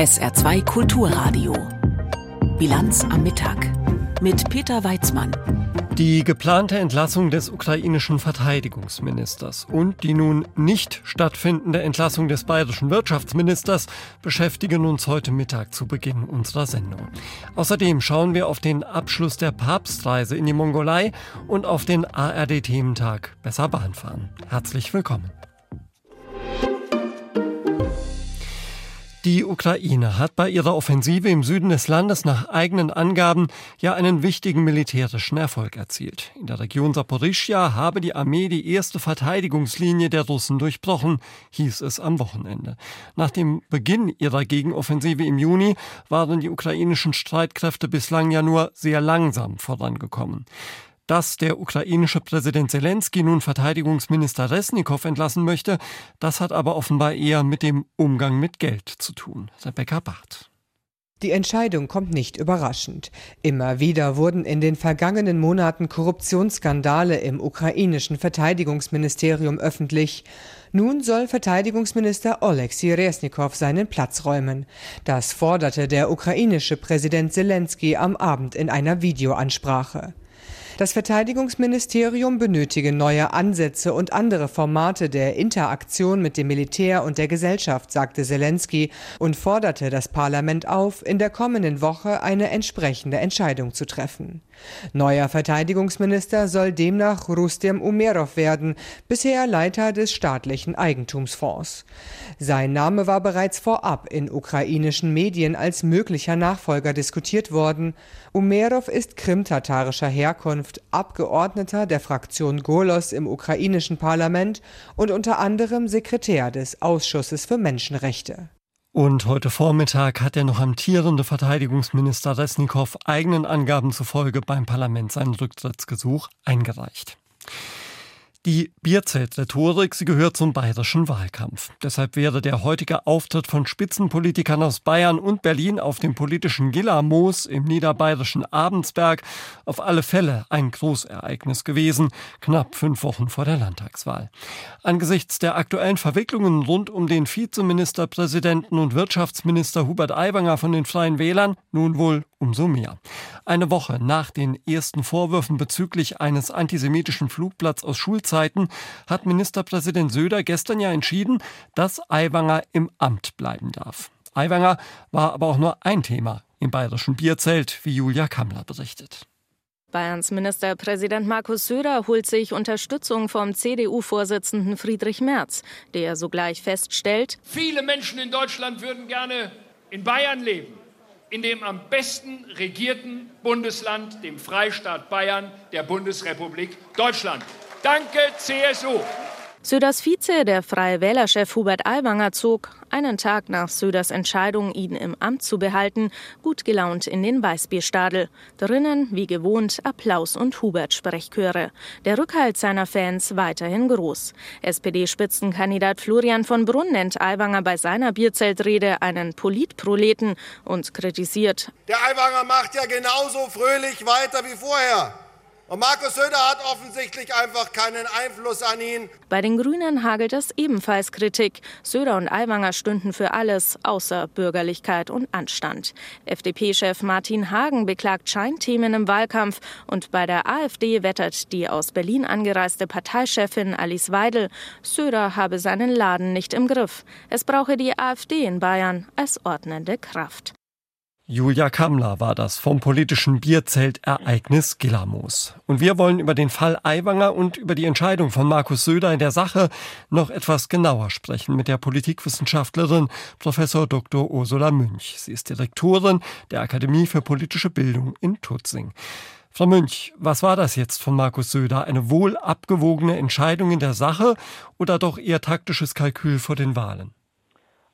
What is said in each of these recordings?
SR2 Kulturradio. Bilanz am Mittag mit Peter Weizmann. Die geplante Entlassung des ukrainischen Verteidigungsministers und die nun nicht stattfindende Entlassung des bayerischen Wirtschaftsministers beschäftigen uns heute Mittag zu Beginn unserer Sendung. Außerdem schauen wir auf den Abschluss der Papstreise in die Mongolei und auf den ARD-Thementag Besser Bahnfahren. Herzlich willkommen. Die Ukraine hat bei ihrer Offensive im Süden des Landes nach eigenen Angaben ja einen wichtigen militärischen Erfolg erzielt. In der Region Saporischia habe die Armee die erste Verteidigungslinie der Russen durchbrochen, hieß es am Wochenende. Nach dem Beginn ihrer Gegenoffensive im Juni waren die ukrainischen Streitkräfte bislang ja nur sehr langsam vorangekommen. Dass der ukrainische Präsident Zelensky nun Verteidigungsminister Resnikow entlassen möchte, das hat aber offenbar eher mit dem Umgang mit Geld zu tun. Rebecca Barth. Die Entscheidung kommt nicht überraschend. Immer wieder wurden in den vergangenen Monaten Korruptionsskandale im ukrainischen Verteidigungsministerium öffentlich. Nun soll Verteidigungsminister Oleksiy Resnikow seinen Platz räumen. Das forderte der ukrainische Präsident Zelensky am Abend in einer Videoansprache. Das Verteidigungsministerium benötige neue Ansätze und andere Formate der Interaktion mit dem Militär und der Gesellschaft, sagte Zelensky und forderte das Parlament auf, in der kommenden Woche eine entsprechende Entscheidung zu treffen. Neuer Verteidigungsminister soll demnach Rustem Umerov werden, bisher Leiter des staatlichen Eigentumsfonds. Sein Name war bereits vorab in ukrainischen Medien als möglicher Nachfolger diskutiert worden. Umerov ist krimtatarischer Herkunft, Abgeordneter der Fraktion Golos im ukrainischen Parlament und unter anderem Sekretär des Ausschusses für Menschenrechte. Und heute Vormittag hat der noch amtierende Verteidigungsminister Resnikow eigenen Angaben zufolge beim Parlament sein Rücktrittsgesuch eingereicht. Die Bierzeltrhetorik, sie gehört zum bayerischen Wahlkampf. Deshalb wäre der heutige Auftritt von Spitzenpolitikern aus Bayern und Berlin auf dem politischen Gillermoos im niederbayerischen Abensberg auf alle Fälle ein Großereignis gewesen, knapp fünf Wochen vor der Landtagswahl. Angesichts der aktuellen Verwicklungen rund um den Vizeministerpräsidenten und Wirtschaftsminister Hubert Aiwanger von den Freien Wählern nun wohl umso mehr. Eine Woche nach den ersten Vorwürfen bezüglich eines antisemitischen Flugplatz aus Schulzeiten hat Ministerpräsident Söder gestern ja entschieden, dass Aiwanger im Amt bleiben darf. Aiwanger war aber auch nur ein Thema im bayerischen Bierzelt, wie Julia Kammler berichtet. Bayerns Ministerpräsident Markus Söder holt sich Unterstützung vom CDU-Vorsitzenden Friedrich Merz, der sogleich feststellt, viele Menschen in Deutschland würden gerne in Bayern leben in dem am besten regierten Bundesland, dem Freistaat Bayern der Bundesrepublik Deutschland. Danke, CSU. Söders Vize, der Freie Wählerchef Hubert Aiwanger, zog, einen Tag nach Söders Entscheidung, ihn im Amt zu behalten, gut gelaunt in den Weißbierstadel. Drinnen, wie gewohnt, Applaus und Hubert-Sprechchöre. Der Rückhalt seiner Fans weiterhin groß. SPD-Spitzenkandidat Florian von Brunn nennt Aiwanger bei seiner Bierzeltrede einen Politproleten und kritisiert. Der Aiwanger macht ja genauso fröhlich weiter wie vorher. Und Markus Söder hat offensichtlich einfach keinen Einfluss an ihn. Bei den Grünen hagelt es ebenfalls Kritik. Söder und Aiwanger stünden für alles außer Bürgerlichkeit und Anstand. FDP-Chef Martin Hagen beklagt Scheinthemen im Wahlkampf und bei der AfD wettert die aus Berlin angereiste Parteichefin Alice Weidel, Söder habe seinen Laden nicht im Griff. Es brauche die AfD in Bayern als ordnende Kraft. Julia Kammler war das vom politischen Bierzelt-Ereignis Gillermoos. Und wir wollen über den Fall Aiwanger und über die Entscheidung von Markus Söder in der Sache noch etwas genauer sprechen mit der Politikwissenschaftlerin Professor Dr. Ursula Münch. Sie ist Direktorin der Akademie für politische Bildung in Tutzing. Frau Münch, was war das jetzt von Markus Söder? Eine wohl abgewogene Entscheidung in der Sache oder doch eher taktisches Kalkül vor den Wahlen?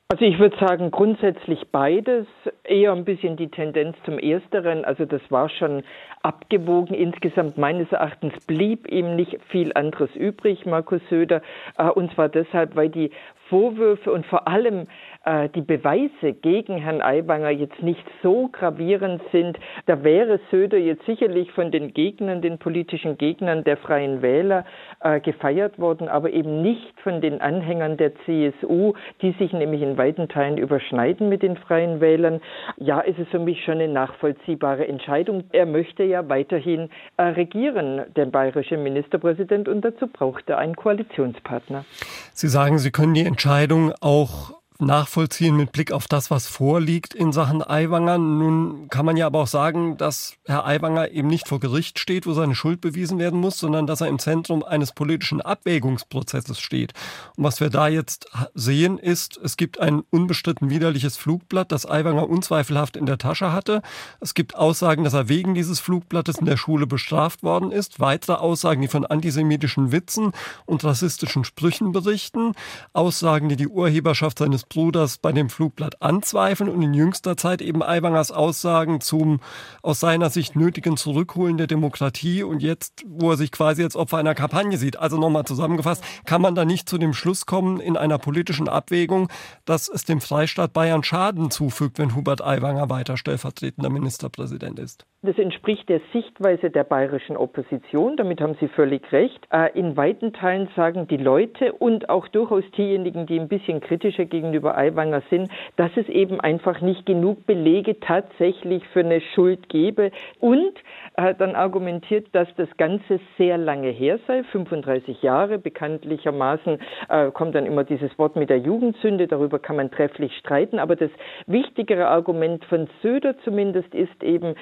Also ich würde sagen, grundsätzlich beides, eher ein bisschen die Tendenz zum Ersteren. Also das war schon abgewogen. Insgesamt meines Erachtens blieb ihm nicht viel anderes übrig, Markus Söder. Äh, und zwar deshalb, weil die Vorwürfe und vor allem äh, die Beweise gegen Herrn Aiwanger jetzt nicht so gravierend sind, da wäre Söder jetzt sicherlich von den Gegnern, den politischen Gegnern der Freien Wähler äh, gefeiert worden, aber eben nicht von den Anhängern der CSU, die sich nämlich in weiten Teilen überschneiden mit den Freien Wählern. Ja, ist es für mich schon eine nachvollziehbare Entscheidung. Er möchte ja weiterhin äh, regieren, der bayerische Ministerpräsident, und dazu braucht er einen Koalitionspartner. Sie sagen, Sie können die Entscheidung auch nachvollziehen mit Blick auf das, was vorliegt in Sachen Aiwanger. Nun kann man ja aber auch sagen, dass Herr Aiwanger eben nicht vor Gericht steht, wo seine Schuld bewiesen werden muss, sondern dass er im Zentrum eines politischen Abwägungsprozesses steht. Und was wir da jetzt sehen, ist, es gibt ein unbestritten widerliches Flugblatt, das Aiwanger unzweifelhaft in der Tasche hatte. Es gibt Aussagen, dass er wegen dieses Flugblattes in der Schule bestraft worden ist. Weitere Aussagen, die von antisemitischen Witzen und rassistischen Sprüchen berichten. Aussagen, die die Urheberschaft seines Bruders bei dem Flugblatt anzweifeln und in jüngster Zeit eben Aiwangers Aussagen zum aus seiner Sicht nötigen Zurückholen der Demokratie und jetzt, wo er sich quasi als Opfer einer Kampagne sieht. Also nochmal zusammengefasst, kann man da nicht zu dem Schluss kommen in einer politischen Abwägung, dass es dem Freistaat Bayern Schaden zufügt, wenn Hubert Aiwanger weiter stellvertretender Ministerpräsident ist? Das entspricht der Sichtweise der bayerischen Opposition, damit haben Sie völlig recht. Äh, in weiten Teilen sagen die Leute und auch durchaus diejenigen, die ein bisschen kritischer gegenüber Aiwanger sind, dass es eben einfach nicht genug Belege tatsächlich für eine Schuld gebe und äh, dann argumentiert, dass das Ganze sehr lange her sei, 35 Jahre. Bekanntlichermaßen äh, kommt dann immer dieses Wort mit der Jugendsünde, darüber kann man trefflich streiten, aber das wichtigere Argument von Söder zumindest ist eben,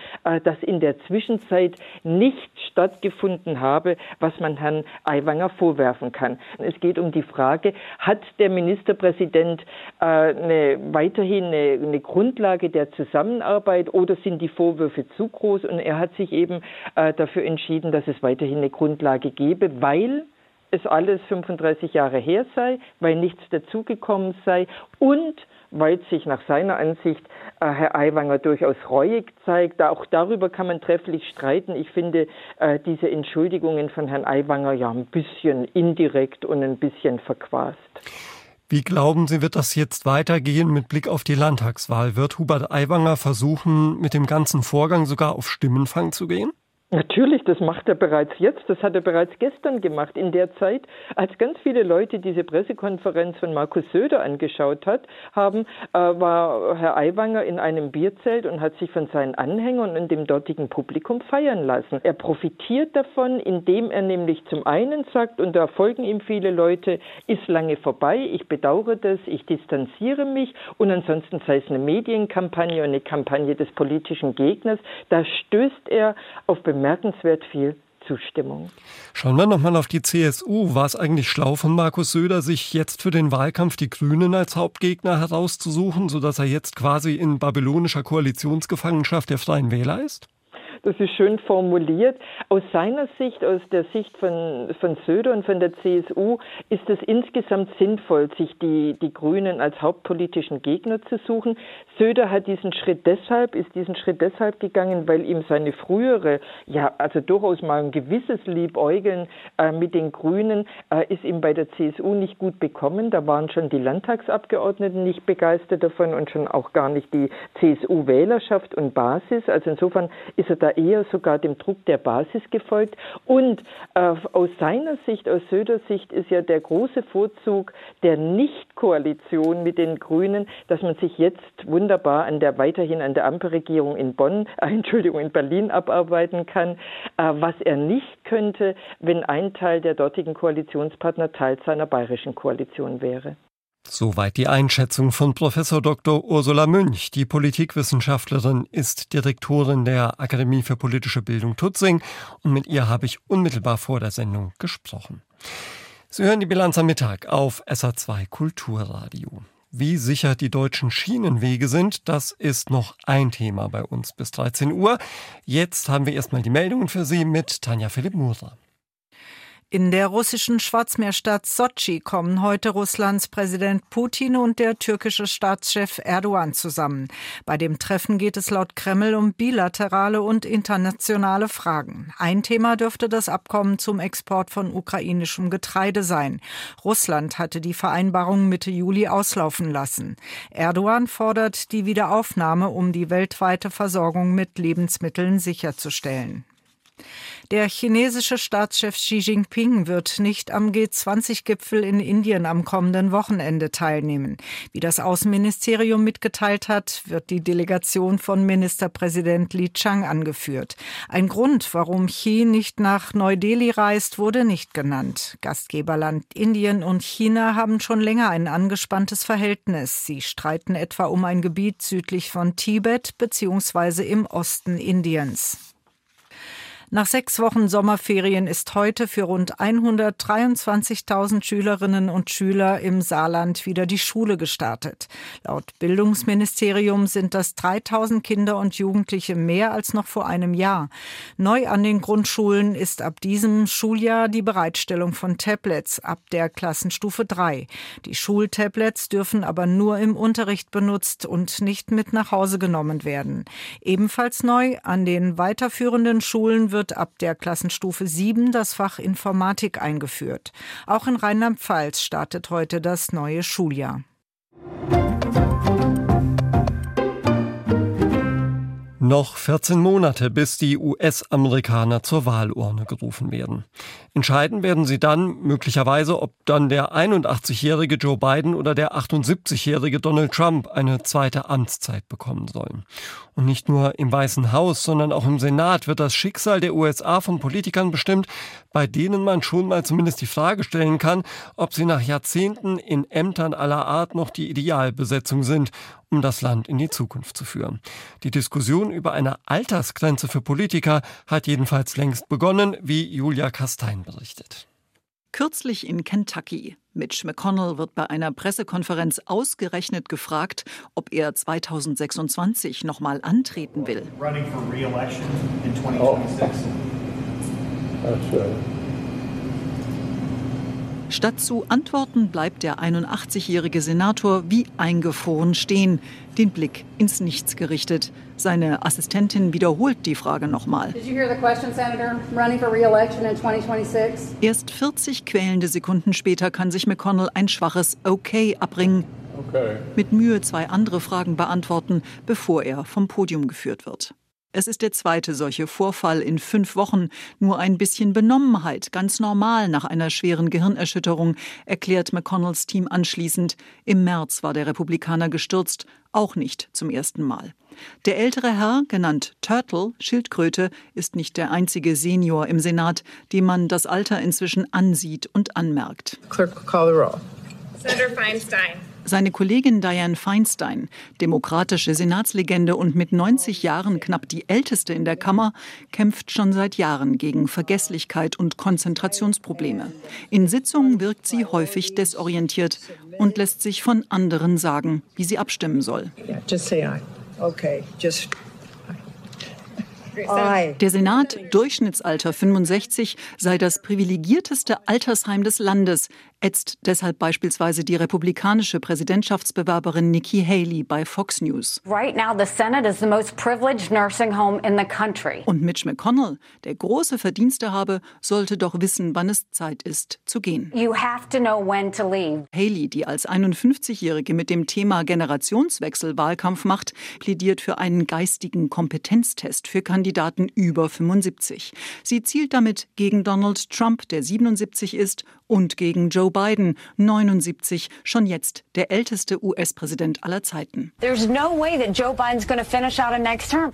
dass das in der Zwischenzeit nicht stattgefunden habe, was man Herrn Aiwanger vorwerfen kann. Es geht um die Frage, hat der Ministerpräsident äh, eine, weiterhin eine, eine, Grundlage der Zusammenarbeit oder sind die Vorwürfe zu groß? Und er hat sich eben äh, dafür entschieden, dass es weiterhin eine Grundlage gebe, weil es alles 35 Jahre her sei, weil nichts dazugekommen sei und weil sich nach seiner Ansicht äh, Herr Aiwanger durchaus reuig zeigt. Auch darüber kann man trefflich streiten. Ich finde äh, diese Entschuldigungen von Herrn Aiwanger ja ein bisschen indirekt und ein bisschen verquast. Wie glauben Sie, wird das jetzt weitergehen mit Blick auf die Landtagswahl? Wird Hubert Aiwanger versuchen, mit dem ganzen Vorgang sogar auf Stimmenfang zu gehen? Natürlich, das macht er bereits jetzt. Das hat er bereits gestern gemacht. In der Zeit, als ganz viele Leute diese Pressekonferenz von Markus Söder angeschaut hat, haben, äh, war Herr Aiwanger in einem Bierzelt und hat sich von seinen Anhängern und dem dortigen Publikum feiern lassen. Er profitiert davon, indem er nämlich zum einen sagt, und da folgen ihm viele Leute, ist lange vorbei, ich bedauere das, ich distanziere mich und ansonsten sei es eine Medienkampagne und eine Kampagne des politischen Gegners. Da stößt er auf bemerkenswert viel Zustimmung. Schauen wir nochmal auf die CSU. War es eigentlich schlau von Markus Söder, sich jetzt für den Wahlkampf die Grünen als Hauptgegner herauszusuchen, sodass er jetzt quasi in babylonischer Koalitionsgefangenschaft der Freien Wähler ist? Das ist schön formuliert. Aus seiner Sicht, aus der Sicht von, von Söder und von der CSU, ist es insgesamt sinnvoll, sich die, die Grünen als hauptpolitischen Gegner zu suchen. Söder hat diesen Schritt deshalb, ist diesen Schritt deshalb gegangen, weil ihm seine frühere, ja, also durchaus mal ein gewisses Liebäugeln äh, mit den Grünen äh, ist ihm bei der CSU nicht gut bekommen. Da waren schon die Landtagsabgeordneten nicht begeistert davon und schon auch gar nicht die CSU-Wählerschaft und Basis. Also insofern ist er da eher sogar dem Druck der Basis gefolgt. Und äh, aus seiner Sicht, aus Söders Sicht, ist ja der große Vorzug der Nicht-Koalition mit den Grünen, dass man sich jetzt wunderbar an der weiterhin an der Ampelregierung in Bonn, äh, Entschuldigung, in Berlin abarbeiten kann, äh, was er nicht könnte, wenn ein Teil der dortigen Koalitionspartner Teil seiner bayerischen Koalition wäre. Soweit die Einschätzung von Professor Dr. Ursula Münch. Die Politikwissenschaftlerin ist Direktorin der Akademie für politische Bildung Tutzing und mit ihr habe ich unmittelbar vor der Sendung gesprochen. Sie hören die Bilanz am Mittag auf SA2 Kulturradio. Wie sicher die deutschen Schienenwege sind, das ist noch ein Thema bei uns bis 13 Uhr. Jetzt haben wir erstmal die Meldungen für Sie mit Tanja Philipp Murer. In der russischen Schwarzmeerstadt Sotschi kommen heute Russlands Präsident Putin und der türkische Staatschef Erdogan zusammen. Bei dem Treffen geht es laut Kreml um bilaterale und internationale Fragen. Ein Thema dürfte das Abkommen zum Export von ukrainischem Getreide sein. Russland hatte die Vereinbarung Mitte Juli auslaufen lassen. Erdogan fordert die Wiederaufnahme, um die weltweite Versorgung mit Lebensmitteln sicherzustellen. Der chinesische Staatschef Xi Jinping wird nicht am G20-Gipfel in Indien am kommenden Wochenende teilnehmen. Wie das Außenministerium mitgeteilt hat, wird die Delegation von Ministerpräsident Li Chang angeführt. Ein Grund, warum Xi nicht nach Neu-Delhi reist, wurde nicht genannt. Gastgeberland Indien und China haben schon länger ein angespanntes Verhältnis. Sie streiten etwa um ein Gebiet südlich von Tibet bzw. im Osten Indiens. Nach sechs Wochen Sommerferien ist heute für rund 123.000 Schülerinnen und Schüler im Saarland wieder die Schule gestartet. Laut Bildungsministerium sind das 3.000 Kinder und Jugendliche mehr als noch vor einem Jahr. Neu an den Grundschulen ist ab diesem Schuljahr die Bereitstellung von Tablets ab der Klassenstufe 3. Die Schultablets dürfen aber nur im Unterricht benutzt und nicht mit nach Hause genommen werden. Ebenfalls neu an den weiterführenden Schulen wird ab der Klassenstufe 7 das Fach Informatik eingeführt. Auch in Rheinland-Pfalz startet heute das neue Schuljahr. Noch 14 Monate, bis die US-Amerikaner zur Wahlurne gerufen werden. Entscheiden werden sie dann möglicherweise, ob dann der 81-jährige Joe Biden oder der 78-jährige Donald Trump eine zweite Amtszeit bekommen sollen. Und nicht nur im Weißen Haus, sondern auch im Senat wird das Schicksal der USA von Politikern bestimmt, bei denen man schon mal zumindest die Frage stellen kann, ob sie nach Jahrzehnten in Ämtern aller Art noch die Idealbesetzung sind um das Land in die Zukunft zu führen. Die Diskussion über eine Altersgrenze für Politiker hat jedenfalls längst begonnen, wie Julia Kastein berichtet. Kürzlich in Kentucky. Mitch McConnell wird bei einer Pressekonferenz ausgerechnet gefragt, ob er 2026 nochmal antreten will. Oh. Statt zu antworten, bleibt der 81-jährige Senator wie eingefroren stehen, den Blick ins Nichts gerichtet. Seine Assistentin wiederholt die Frage nochmal. Erst 40 quälende Sekunden später kann sich McConnell ein schwaches Okay abbringen. Okay. Mit Mühe zwei andere Fragen beantworten, bevor er vom Podium geführt wird. Es ist der zweite solche Vorfall in fünf Wochen. Nur ein bisschen Benommenheit, ganz normal nach einer schweren Gehirnerschütterung, erklärt McConnells Team anschließend. Im März war der Republikaner gestürzt, auch nicht zum ersten Mal. Der ältere Herr, genannt Turtle, Schildkröte, ist nicht der einzige Senior im Senat, dem man das Alter inzwischen ansieht und anmerkt. Clerk, call the roll. Senator Feinstein. Seine Kollegin Dianne Feinstein, demokratische Senatslegende und mit 90 Jahren knapp die älteste in der Kammer, kämpft schon seit Jahren gegen Vergesslichkeit und Konzentrationsprobleme. In Sitzungen wirkt sie häufig desorientiert und lässt sich von anderen sagen, wie sie abstimmen soll. Yeah, just say aye. Okay, just der Senat, Durchschnittsalter 65, sei das privilegierteste Altersheim des Landes, ätzt deshalb beispielsweise die republikanische Präsidentschaftsbewerberin Nikki Haley bei Fox News. Right now the Senate is the most privileged nursing home in the country. Und Mitch McConnell, der große Verdienste habe, sollte doch wissen, wann es Zeit ist zu gehen. You have to know when to leave. Haley, die als 51-jährige mit dem Thema Generationswechsel Wahlkampf macht, plädiert für einen geistigen Kompetenztest für Kandidaten über 75. Sie zielt damit gegen Donald Trump, der 77 ist, und gegen Joe Biden, 79, schon jetzt der älteste US-Präsident aller Zeiten. No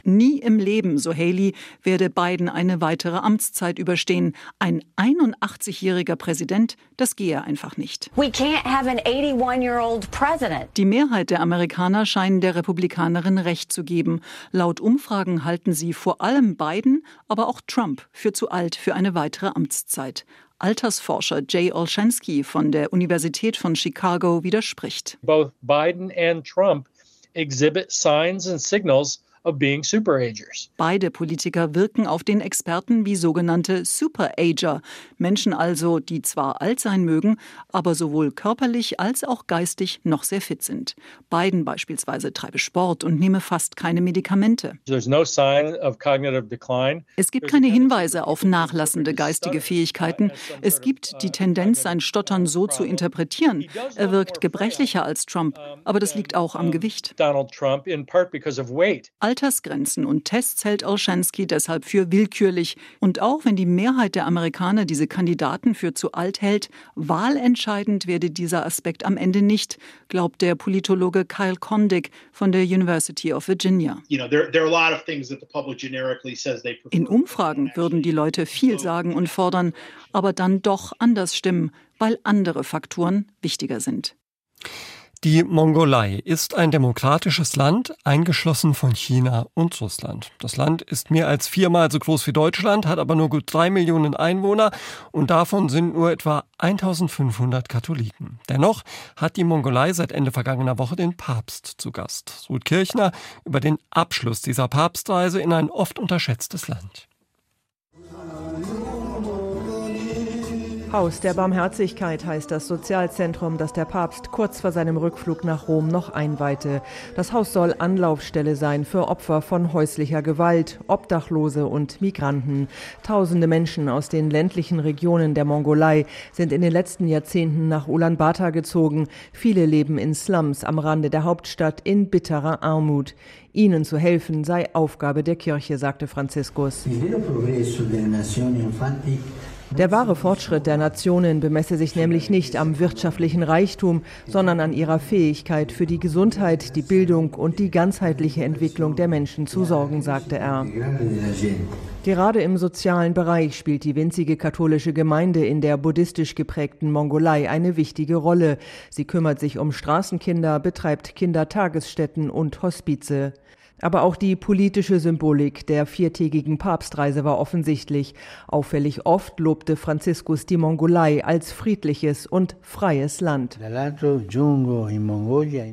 Nie im Leben, so Haley, werde Biden eine weitere Amtszeit überstehen. Ein 81-jähriger Präsident, das gehe einfach nicht. Die Mehrheit der Amerikaner scheinen der Republikanerin recht zu geben. Laut Umfragen halten sie vor allem Biden, aber auch Trump für zu alt für eine weitere Amtszeit. Altersforscher Jay Olshansky von der Universität von Chicago widerspricht. Both Biden and Trump exhibit signs and signals Beide Politiker wirken auf den Experten wie sogenannte Superager, Menschen also, die zwar alt sein mögen, aber sowohl körperlich als auch geistig noch sehr fit sind. Biden beispielsweise treibe Sport und nehme fast keine Medikamente. Es gibt keine Hinweise auf nachlassende geistige Fähigkeiten. Es gibt die Tendenz, sein Stottern so zu interpretieren. Er wirkt gebrechlicher als Trump, aber das liegt auch am Gewicht. Altersgrenzen und Tests hält Olshansky deshalb für willkürlich. Und auch wenn die Mehrheit der Amerikaner diese Kandidaten für zu alt hält, wahlentscheidend werde dieser Aspekt am Ende nicht, glaubt der Politologe Kyle Kondik von der University of Virginia. In Umfragen würden die Leute viel sagen und fordern, aber dann doch anders stimmen, weil andere Faktoren wichtiger sind. Die Mongolei ist ein demokratisches Land, eingeschlossen von China und Russland. Das Land ist mehr als viermal so groß wie Deutschland, hat aber nur gut drei Millionen Einwohner und davon sind nur etwa 1500 Katholiken. Dennoch hat die Mongolei seit Ende vergangener Woche den Papst zu Gast. Ruth Kirchner über den Abschluss dieser Papstreise in ein oft unterschätztes Land. Haus der Barmherzigkeit heißt das Sozialzentrum, das der Papst kurz vor seinem Rückflug nach Rom noch einweihte. Das Haus soll Anlaufstelle sein für Opfer von häuslicher Gewalt, Obdachlose und Migranten. Tausende Menschen aus den ländlichen Regionen der Mongolei sind in den letzten Jahrzehnten nach Ulaanbaatar gezogen. Viele leben in Slums am Rande der Hauptstadt in bitterer Armut. Ihnen zu helfen sei Aufgabe der Kirche, sagte Franziskus. Der wahre Fortschritt der Nationen bemesse sich nämlich nicht am wirtschaftlichen Reichtum, sondern an ihrer Fähigkeit für die Gesundheit, die Bildung und die ganzheitliche Entwicklung der Menschen zu sorgen, sagte er. Gerade im sozialen Bereich spielt die winzige katholische Gemeinde in der buddhistisch geprägten Mongolei eine wichtige Rolle. Sie kümmert sich um Straßenkinder, betreibt Kindertagesstätten und Hospize. Aber auch die politische Symbolik der viertägigen Papstreise war offensichtlich. Auffällig oft lobte Franziskus die Mongolei als friedliches und freies Land.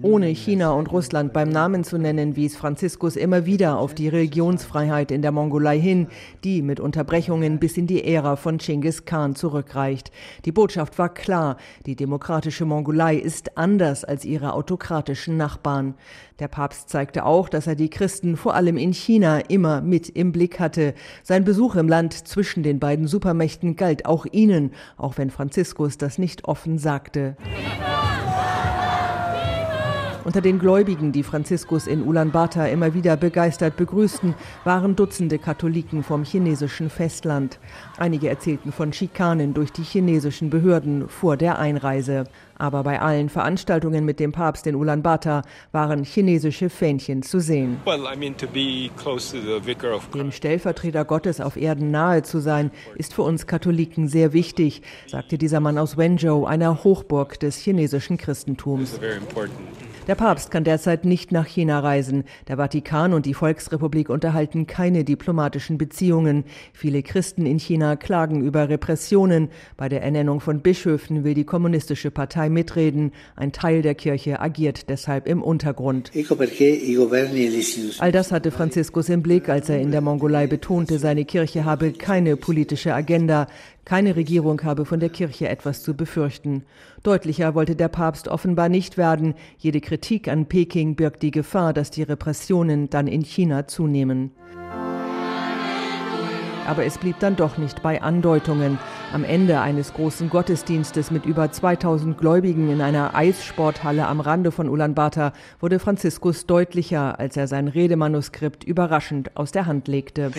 Ohne China und Russland beim Namen zu nennen, wies Franziskus immer wieder auf die Religionsfreiheit in der Mongolei hin, die mit Unterbrechungen bis in die Ära von Genghis Khan zurückreicht. Die Botschaft war klar, die demokratische Mongolei ist anders als ihre autokratischen Nachbarn. Der Papst zeigte auch, dass er die Christen vor allem in China immer mit im Blick hatte. Sein Besuch im Land zwischen den beiden Supermächten galt auch ihnen, auch wenn Franziskus das nicht offen sagte. Unter den Gläubigen, die Franziskus in Ulaanbaatar immer wieder begeistert begrüßten, waren Dutzende Katholiken vom chinesischen Festland. Einige erzählten von Schikanen durch die chinesischen Behörden vor der Einreise. Aber bei allen Veranstaltungen mit dem Papst in Ulaanbaatar waren chinesische Fähnchen zu sehen. Dem Stellvertreter Gottes auf Erden nahe zu sein, ist für uns Katholiken sehr wichtig, sagte dieser Mann aus Wenzhou, einer Hochburg des chinesischen Christentums. Der Papst kann derzeit nicht nach China reisen. Der Vatikan und die Volksrepublik unterhalten keine diplomatischen Beziehungen. Viele Christen in China klagen über Repressionen. Bei der Ernennung von Bischöfen will die kommunistische Partei mitreden. Ein Teil der Kirche agiert deshalb im Untergrund. All das hatte Franziskus im Blick, als er in der Mongolei betonte, seine Kirche habe keine politische Agenda. Keine Regierung habe von der Kirche etwas zu befürchten. Deutlicher wollte der Papst offenbar nicht werden. Jede Kritik an Peking birgt die Gefahr, dass die Repressionen dann in China zunehmen. Aber es blieb dann doch nicht bei Andeutungen. Am Ende eines großen Gottesdienstes mit über 2000 Gläubigen in einer Eissporthalle am Rande von Ulaanbaatar wurde Franziskus deutlicher, als er sein Redemanuskript überraschend aus der Hand legte.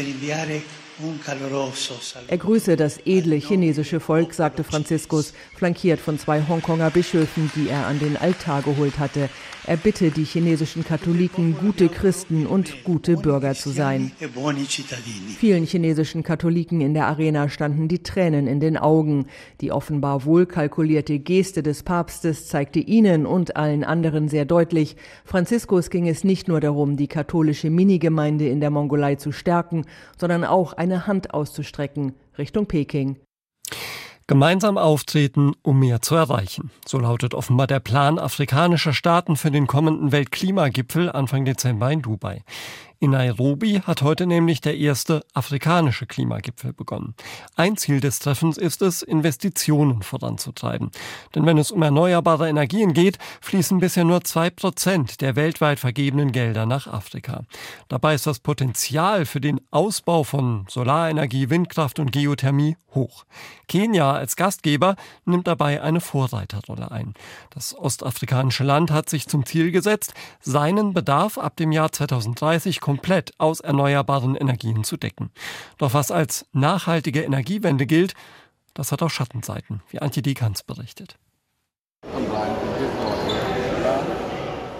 Er grüße das edle chinesische Volk, sagte Franziskus, flankiert von zwei Hongkonger Bischöfen, die er an den Altar geholt hatte. Er bitte die chinesischen Katholiken, gute Christen und gute Bürger zu sein. Vielen chinesischen Katholiken in der Arena standen die Tränen in den Augen. Die offenbar wohlkalkulierte Geste des Papstes zeigte ihnen und allen anderen sehr deutlich, Franziskus ging es nicht nur darum, die katholische Minigemeinde in der Mongolei zu stärken, sondern auch eine Hand auszustrecken Richtung Peking. Gemeinsam auftreten, um mehr zu erreichen. So lautet offenbar der Plan afrikanischer Staaten für den kommenden Weltklimagipfel Anfang Dezember in Dubai. In Nairobi hat heute nämlich der erste afrikanische Klimagipfel begonnen. Ein Ziel des Treffens ist es, Investitionen voranzutreiben. Denn wenn es um erneuerbare Energien geht, fließen bisher nur zwei Prozent der weltweit vergebenen Gelder nach Afrika. Dabei ist das Potenzial für den Ausbau von Solarenergie, Windkraft und Geothermie hoch. Kenia als Gastgeber nimmt dabei eine Vorreiterrolle ein. Das ostafrikanische Land hat sich zum Ziel gesetzt, seinen Bedarf ab dem Jahr 2030 komplett aus erneuerbaren Energien zu decken. Doch was als nachhaltige Energiewende gilt, das hat auch Schattenseiten, wie Antje Dekans berichtet.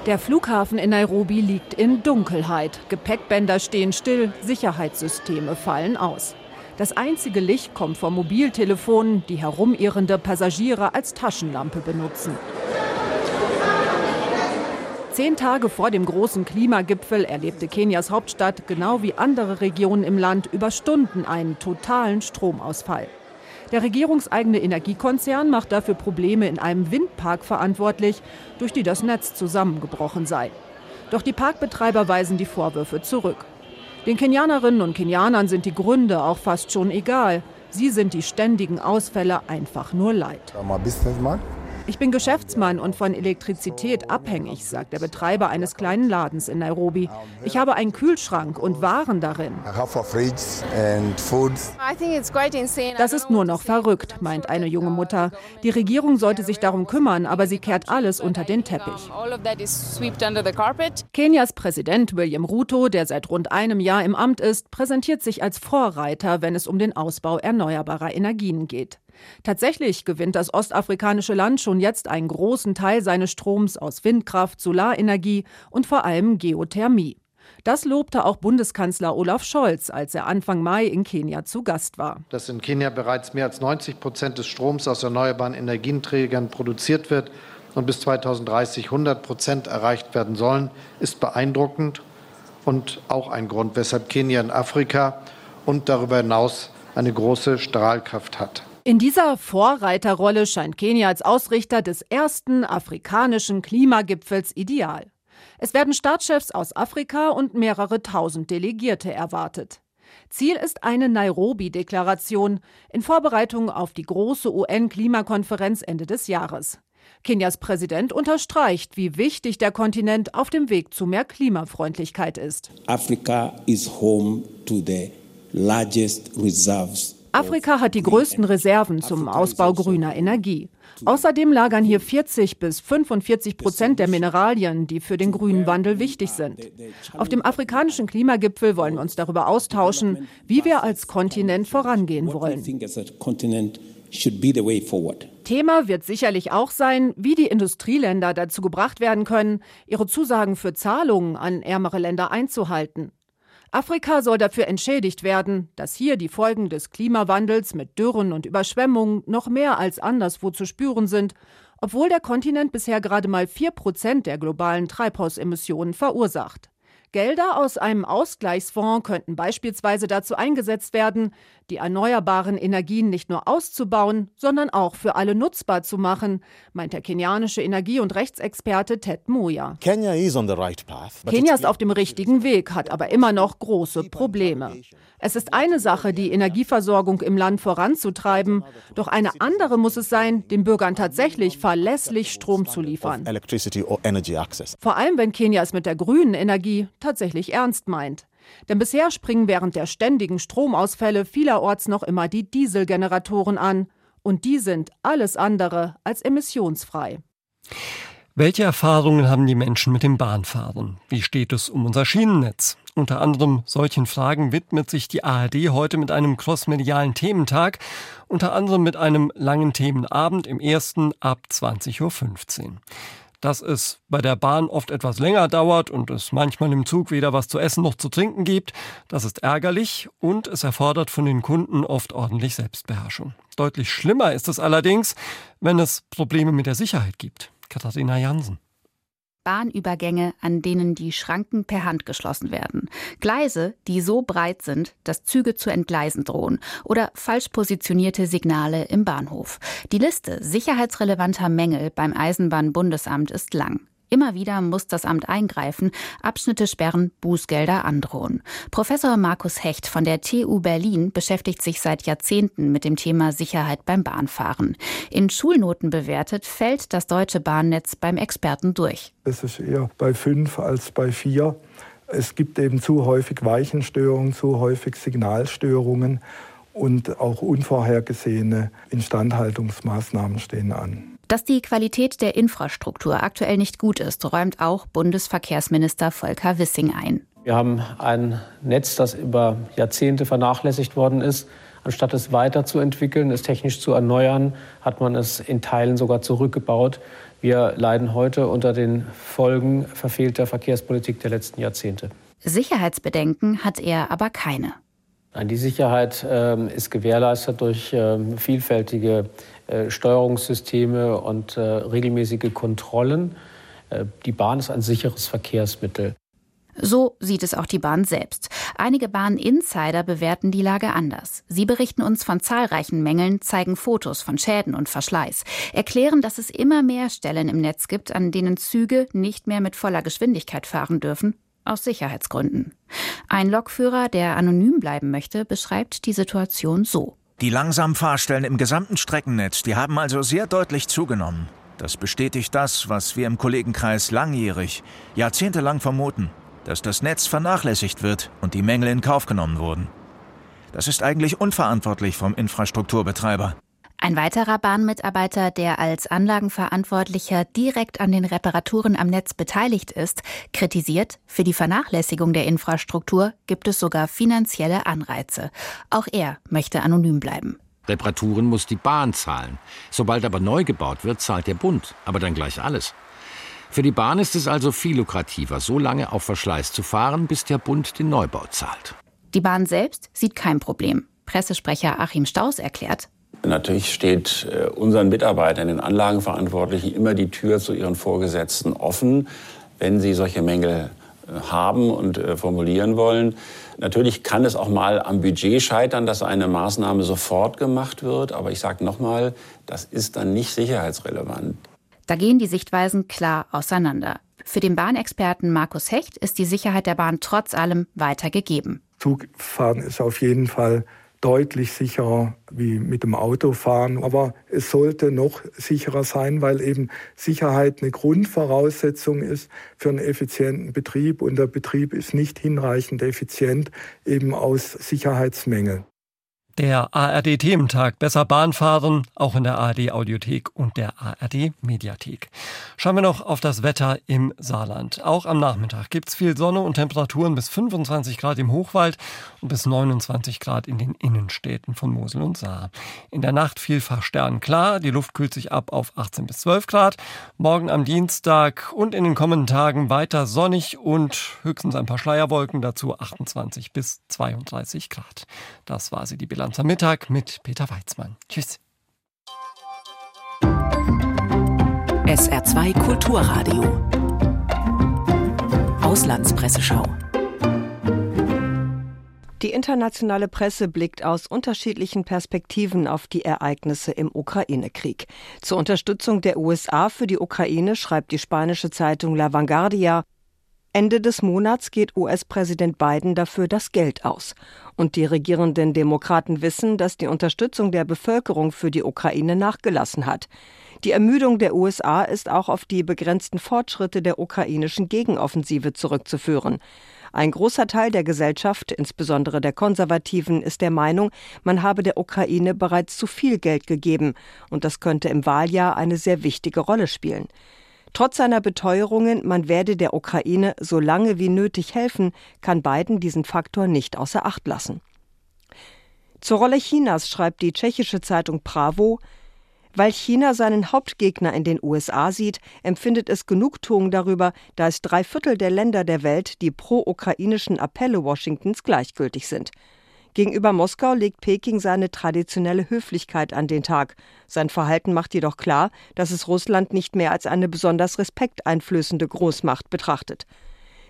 Der Flughafen in Nairobi liegt in Dunkelheit. Gepäckbänder stehen still, Sicherheitssysteme fallen aus. Das einzige Licht kommt vom Mobiltelefon, die herumirrende Passagiere als Taschenlampe benutzen. Zehn Tage vor dem großen Klimagipfel erlebte Kenias Hauptstadt genau wie andere Regionen im Land über Stunden einen totalen Stromausfall. Der regierungseigene Energiekonzern macht dafür Probleme in einem Windpark verantwortlich, durch die das Netz zusammengebrochen sei. Doch die Parkbetreiber weisen die Vorwürfe zurück. Den Kenianerinnen und Kenianern sind die Gründe auch fast schon egal. Sie sind die ständigen Ausfälle einfach nur leid. Ich bin Geschäftsmann und von Elektrizität abhängig, sagt der Betreiber eines kleinen Ladens in Nairobi. Ich habe einen Kühlschrank und Waren darin. Das ist nur noch verrückt, meint eine junge Mutter. Die Regierung sollte sich darum kümmern, aber sie kehrt alles unter den Teppich. Kenias Präsident William Ruto, der seit rund einem Jahr im Amt ist, präsentiert sich als Vorreiter, wenn es um den Ausbau erneuerbarer Energien geht. Tatsächlich gewinnt das ostafrikanische Land schon jetzt einen großen Teil seines Stroms aus Windkraft, Solarenergie und vor allem Geothermie. Das lobte auch Bundeskanzler Olaf Scholz, als er Anfang Mai in Kenia zu Gast war. Dass in Kenia bereits mehr als 90 Prozent des Stroms aus erneuerbaren Energieträgern produziert wird und bis 2030 100 Prozent erreicht werden sollen, ist beeindruckend und auch ein Grund, weshalb Kenia in Afrika und darüber hinaus eine große Strahlkraft hat. In dieser Vorreiterrolle scheint Kenia als Ausrichter des ersten afrikanischen Klimagipfels ideal. Es werden Staatschefs aus Afrika und mehrere tausend Delegierte erwartet. Ziel ist eine Nairobi-Deklaration in Vorbereitung auf die große UN-Klimakonferenz Ende des Jahres. Kenias Präsident unterstreicht, wie wichtig der Kontinent auf dem Weg zu mehr Klimafreundlichkeit ist. Africa is home to the largest reserves Afrika hat die größten Reserven zum Ausbau grüner Energie. Außerdem lagern hier 40 bis 45 Prozent der Mineralien, die für den grünen Wandel wichtig sind. Auf dem afrikanischen Klimagipfel wollen wir uns darüber austauschen, wie wir als Kontinent vorangehen wollen. Thema wird sicherlich auch sein, wie die Industrieländer dazu gebracht werden können, ihre Zusagen für Zahlungen an ärmere Länder einzuhalten. Afrika soll dafür entschädigt werden, dass hier die Folgen des Klimawandels mit Dürren und Überschwemmungen noch mehr als anderswo zu spüren sind, obwohl der Kontinent bisher gerade mal vier Prozent der globalen Treibhausemissionen verursacht. Gelder aus einem Ausgleichsfonds könnten beispielsweise dazu eingesetzt werden, die erneuerbaren Energien nicht nur auszubauen, sondern auch für alle nutzbar zu machen, meint der kenianische Energie- und Rechtsexperte Ted Moya. Kenia ist auf dem richtigen Weg, hat aber immer noch große Probleme. Es ist eine Sache, die Energieversorgung im Land voranzutreiben, doch eine andere muss es sein, den Bürgern tatsächlich verlässlich Strom zu liefern. Vor allem, wenn Kenia es mit der grünen Energie tatsächlich ernst meint. Denn bisher springen während der ständigen Stromausfälle vielerorts noch immer die Dieselgeneratoren an. Und die sind alles andere als emissionsfrei. Welche Erfahrungen haben die Menschen mit dem Bahnfahren? Wie steht es um unser Schienennetz? Unter anderem solchen Fragen widmet sich die ARD heute mit einem crossmedialen Thementag, unter anderem mit einem langen Themenabend im ersten ab 20.15 Uhr. Dass es bei der Bahn oft etwas länger dauert und es manchmal im Zug weder was zu essen noch zu trinken gibt, das ist ärgerlich und es erfordert von den Kunden oft ordentlich Selbstbeherrschung. Deutlich schlimmer ist es allerdings, wenn es Probleme mit der Sicherheit gibt. Katharina Jansen. Bahnübergänge, an denen die Schranken per Hand geschlossen werden. Gleise, die so breit sind, dass Züge zu entgleisen drohen. Oder falsch positionierte Signale im Bahnhof. Die Liste sicherheitsrelevanter Mängel beim Eisenbahnbundesamt ist lang. Immer wieder muss das Amt eingreifen, Abschnitte sperren, Bußgelder androhen. Professor Markus Hecht von der TU Berlin beschäftigt sich seit Jahrzehnten mit dem Thema Sicherheit beim Bahnfahren. In Schulnoten bewertet fällt das deutsche Bahnnetz beim Experten durch. Es ist eher bei fünf als bei vier. Es gibt eben zu häufig Weichenstörungen, zu häufig Signalstörungen und auch unvorhergesehene Instandhaltungsmaßnahmen stehen an. Dass die Qualität der Infrastruktur aktuell nicht gut ist, räumt auch Bundesverkehrsminister Volker Wissing ein. Wir haben ein Netz, das über Jahrzehnte vernachlässigt worden ist. Anstatt es weiterzuentwickeln, es technisch zu erneuern, hat man es in Teilen sogar zurückgebaut. Wir leiden heute unter den Folgen verfehlter Verkehrspolitik der letzten Jahrzehnte. Sicherheitsbedenken hat er aber keine. Die Sicherheit äh, ist gewährleistet durch äh, vielfältige Steuerungssysteme und äh, regelmäßige Kontrollen. Äh, die Bahn ist ein sicheres Verkehrsmittel. So sieht es auch die Bahn selbst. Einige Bahn-Insider bewerten die Lage anders. Sie berichten uns von zahlreichen Mängeln, zeigen Fotos von Schäden und Verschleiß, erklären, dass es immer mehr Stellen im Netz gibt, an denen Züge nicht mehr mit voller Geschwindigkeit fahren dürfen aus Sicherheitsgründen. Ein Lokführer, der anonym bleiben möchte, beschreibt die Situation so. Die langsamen Fahrstellen im gesamten Streckennetz, die haben also sehr deutlich zugenommen. Das bestätigt das, was wir im Kollegenkreis langjährig, jahrzehntelang vermuten, dass das Netz vernachlässigt wird und die Mängel in Kauf genommen wurden. Das ist eigentlich unverantwortlich vom Infrastrukturbetreiber. Ein weiterer Bahnmitarbeiter, der als Anlagenverantwortlicher direkt an den Reparaturen am Netz beteiligt ist, kritisiert, für die Vernachlässigung der Infrastruktur gibt es sogar finanzielle Anreize. Auch er möchte anonym bleiben. Reparaturen muss die Bahn zahlen. Sobald aber neu gebaut wird, zahlt der Bund, aber dann gleich alles. Für die Bahn ist es also viel lukrativer, so lange auf Verschleiß zu fahren, bis der Bund den Neubau zahlt. Die Bahn selbst sieht kein Problem. Pressesprecher Achim Staus erklärt, Natürlich steht äh, unseren Mitarbeitern, den Anlagenverantwortlichen, immer die Tür zu ihren Vorgesetzten offen, wenn sie solche Mängel äh, haben und äh, formulieren wollen. Natürlich kann es auch mal am Budget scheitern, dass eine Maßnahme sofort gemacht wird. Aber ich sage nochmal, das ist dann nicht sicherheitsrelevant. Da gehen die Sichtweisen klar auseinander. Für den Bahnexperten Markus Hecht ist die Sicherheit der Bahn trotz allem weiter gegeben. Zugfahren ist auf jeden Fall deutlich sicherer wie mit dem Autofahren. Aber es sollte noch sicherer sein, weil eben Sicherheit eine Grundvoraussetzung ist für einen effizienten Betrieb. Und der Betrieb ist nicht hinreichend effizient eben aus Sicherheitsmängeln. Der ARD-Thementag Besser Bahnfahren, auch in der ARD-Audiothek und der ARD-Mediathek. Schauen wir noch auf das Wetter im Saarland. Auch am Nachmittag gibt es viel Sonne und Temperaturen bis 25 Grad im Hochwald und bis 29 Grad in den Innenstädten von Mosel und Saar. In der Nacht vielfach sternklar, die Luft kühlt sich ab auf 18 bis 12 Grad. Morgen am Dienstag und in den kommenden Tagen weiter sonnig und höchstens ein paar Schleierwolken, dazu 28 bis 32 Grad. Das war sie, die Bilanz am Mittag mit Peter Weizmann. Tschüss. SR2 Kulturradio. Auslandspresseschau. Die internationale Presse blickt aus unterschiedlichen Perspektiven auf die Ereignisse im Ukraine-Krieg. Zur Unterstützung der USA für die Ukraine schreibt die spanische Zeitung La Vanguardia, Ende des Monats geht US-Präsident Biden dafür das Geld aus. Und die regierenden Demokraten wissen, dass die Unterstützung der Bevölkerung für die Ukraine nachgelassen hat. Die Ermüdung der USA ist auch auf die begrenzten Fortschritte der ukrainischen Gegenoffensive zurückzuführen. Ein großer Teil der Gesellschaft, insbesondere der Konservativen, ist der Meinung, man habe der Ukraine bereits zu viel Geld gegeben, und das könnte im Wahljahr eine sehr wichtige Rolle spielen. Trotz seiner Beteuerungen, man werde der Ukraine so lange wie nötig helfen, kann Biden diesen Faktor nicht außer Acht lassen. Zur Rolle Chinas schreibt die tschechische Zeitung Bravo, weil China seinen Hauptgegner in den USA sieht, empfindet es Genugtuung darüber, da es drei Viertel der Länder der Welt die pro-ukrainischen Appelle Washingtons gleichgültig sind. Gegenüber Moskau legt Peking seine traditionelle Höflichkeit an den Tag. Sein Verhalten macht jedoch klar, dass es Russland nicht mehr als eine besonders respekteinflößende Großmacht betrachtet.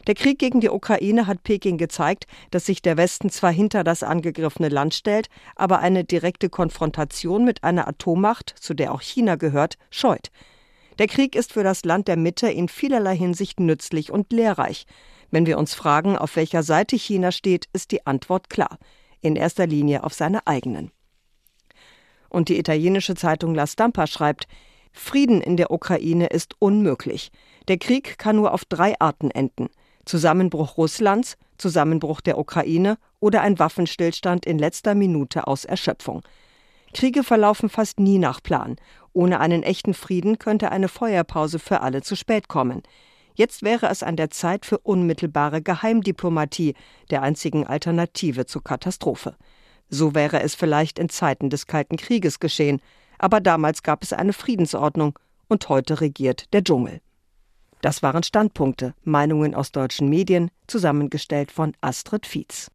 Der Krieg gegen die Ukraine hat Peking gezeigt, dass sich der Westen zwar hinter das angegriffene Land stellt, aber eine direkte Konfrontation mit einer Atommacht, zu der auch China gehört, scheut. Der Krieg ist für das Land der Mitte in vielerlei Hinsicht nützlich und lehrreich. Wenn wir uns fragen, auf welcher Seite China steht, ist die Antwort klar. In erster Linie auf seiner eigenen. Und die italienische Zeitung La Stampa schreibt, Frieden in der Ukraine ist unmöglich. Der Krieg kann nur auf drei Arten enden. Zusammenbruch Russlands, Zusammenbruch der Ukraine oder ein Waffenstillstand in letzter Minute aus Erschöpfung. Kriege verlaufen fast nie nach Plan. Ohne einen echten Frieden könnte eine Feuerpause für alle zu spät kommen. Jetzt wäre es an der Zeit für unmittelbare Geheimdiplomatie, der einzigen Alternative zur Katastrophe. So wäre es vielleicht in Zeiten des Kalten Krieges geschehen, aber damals gab es eine Friedensordnung und heute regiert der Dschungel. Das waren Standpunkte, Meinungen aus deutschen Medien, zusammengestellt von Astrid Fietz.